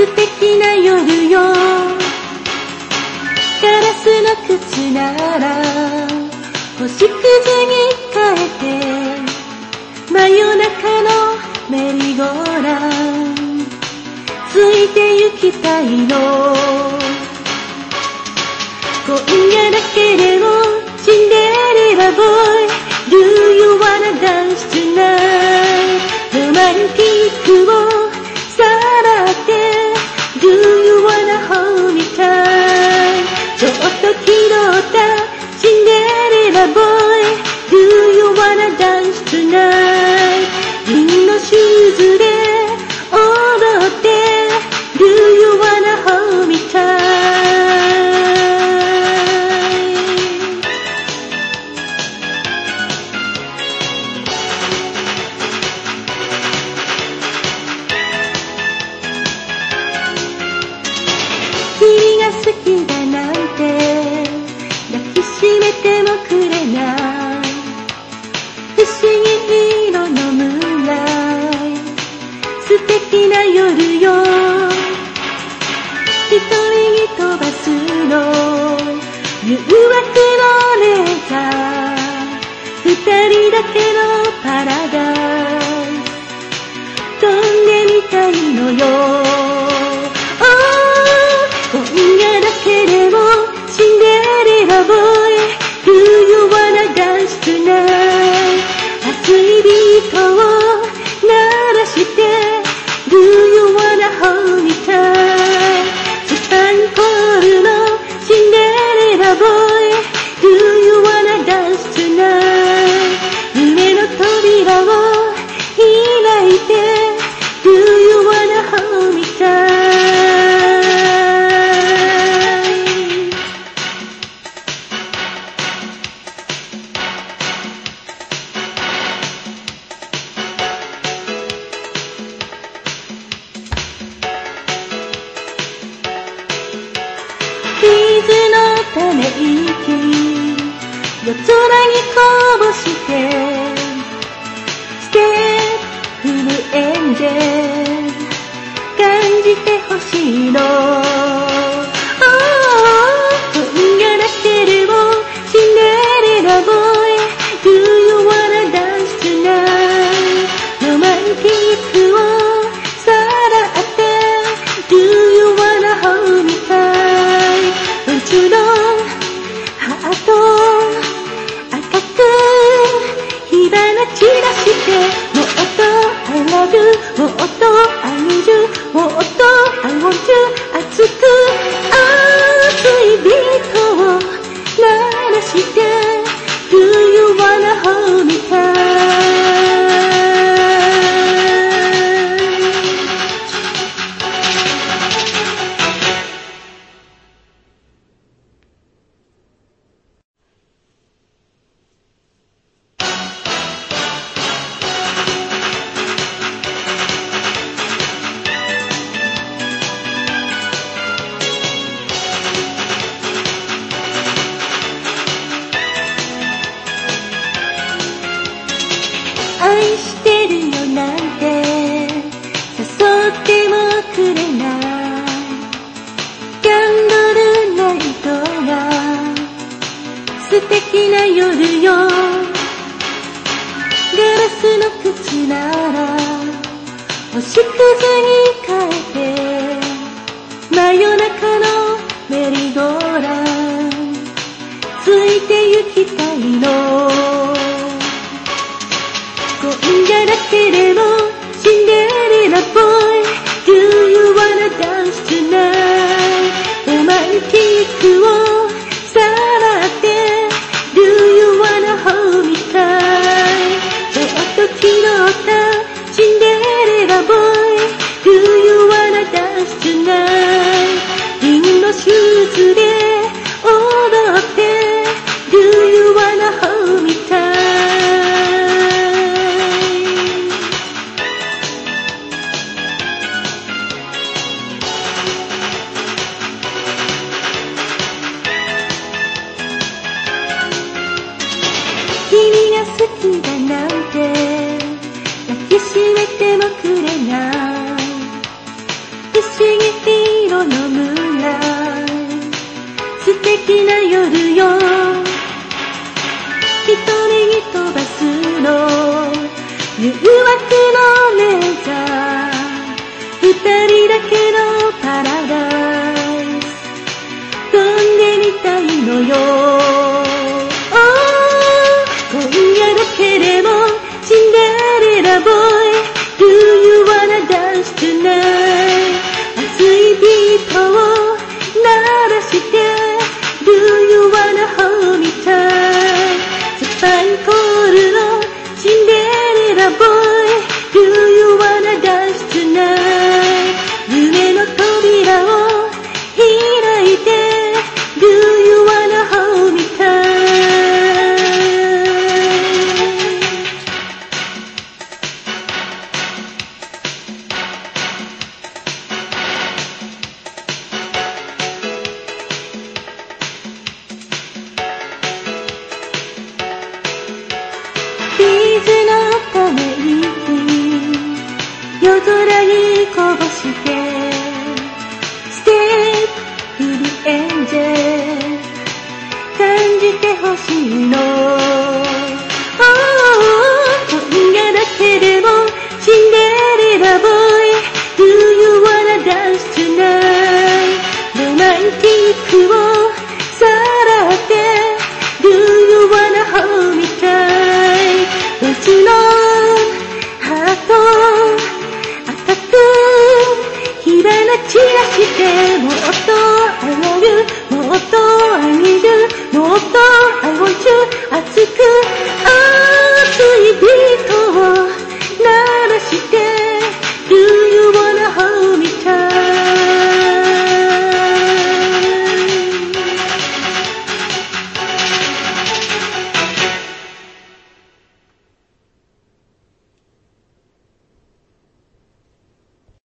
素敵な夜よ。ガラスの口なら星屑に変えて真夜中のメリーゴーラン。ついて行きたいの。今夜だけで敵な夜よ。一人に飛ばすの。誘惑のレーザー。二人だけのパラダイス。飛んでみたいのよ。ため息。夜空にこぼして散らしてもっと I love you もっと I need you もっと I want な夜よ。ガラスの口なら星屑に変えて真夜中のメリーゴーラ。ンついてゆきたいの。だなんて抱きしめてもくれない。不思議色のムーラ素敵な夜よ。瞳に飛ばすの。誘惑のメジャー二人だけのパラダイス。飛んでみたいのよ。エンジェル感じてほしいの。散らしてもっと I love you もっと I need you もっと I want you 熱く